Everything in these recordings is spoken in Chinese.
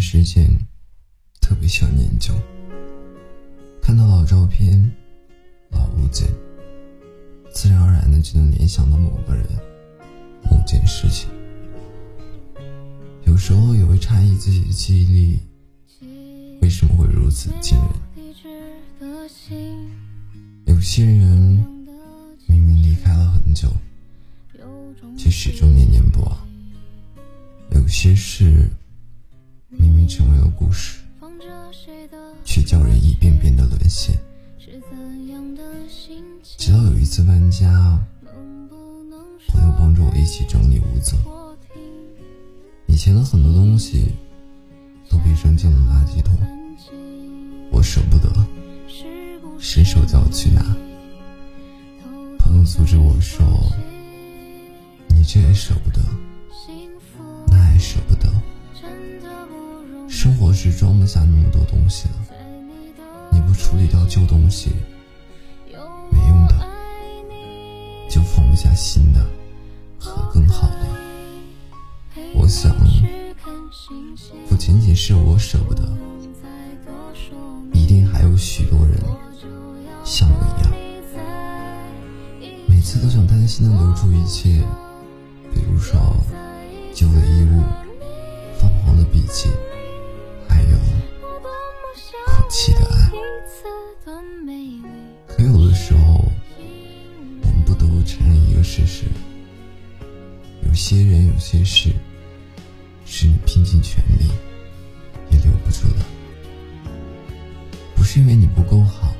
时间特别喜欢念旧，看到老照片、老物件，自然而然的就能联想到某个人、某件事情。有时候也会诧异自己的记忆力为什么会如此惊人。有些人明明离开了很久，却始终念念不忘；有些事明明成为了故事，却叫人一遍遍的沦陷。直到有一次搬家，朋友帮助我一起整理屋子。以前的很多东西都被扔进了垃圾桶，我舍不得，伸手叫我去拿。朋友阻止我说：“你这也舍不得，生活是装不下那么多东西的，你不处理掉旧东西，没用的，就放不下新的和更好的。”我想，不仅仅是我舍不得，一定还有许多人像我一样，每次都想担心的留住一切，比如说旧的衣物、泛黄的笔记，可有的时候，我们不得不承认一个事实：有些人，有些事。是你拼尽全力也留不住的，不是因为你不够好，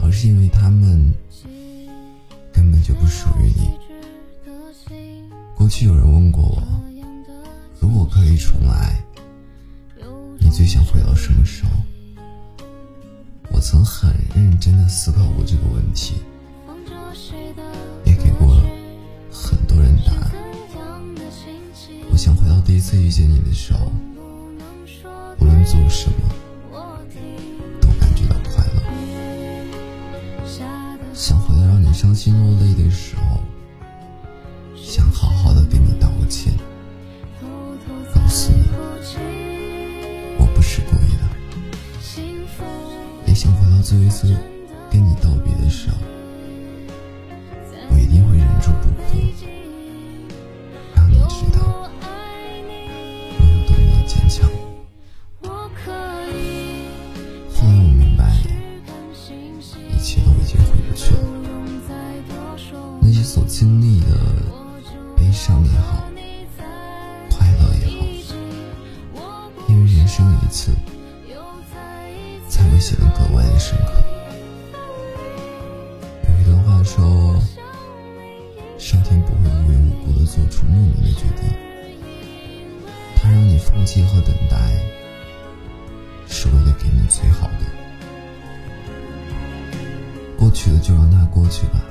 而是因为他们根本就不属于你。过去有人问过我，如果可以重来，你最想回到什么时候？曾很认真的思考过这个问题。也给过很多人答案。我想回到第一次遇见你的时候，无论做什么，都感觉到快乐。想回到让你伤心落泪的时候，最后一次跟你道别的时候，我一定会忍住不哭，让你知道我有多么坚强。后来我明白，一切都已经回不去了。那些所经历的悲伤也好，快乐也好，因为人生一次。显得格外的深刻。有一段话说：“上天不会无缘无故的做出莫名的决定，他让你放弃和等待，是为了给你最好的。过去的就让它过去吧。”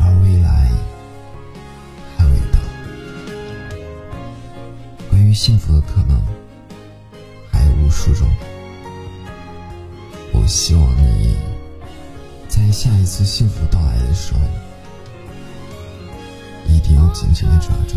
而未来还未到。关于幸福的可能还有无数种，我希望你在下一次幸福到来的时候，一定要紧紧的抓住，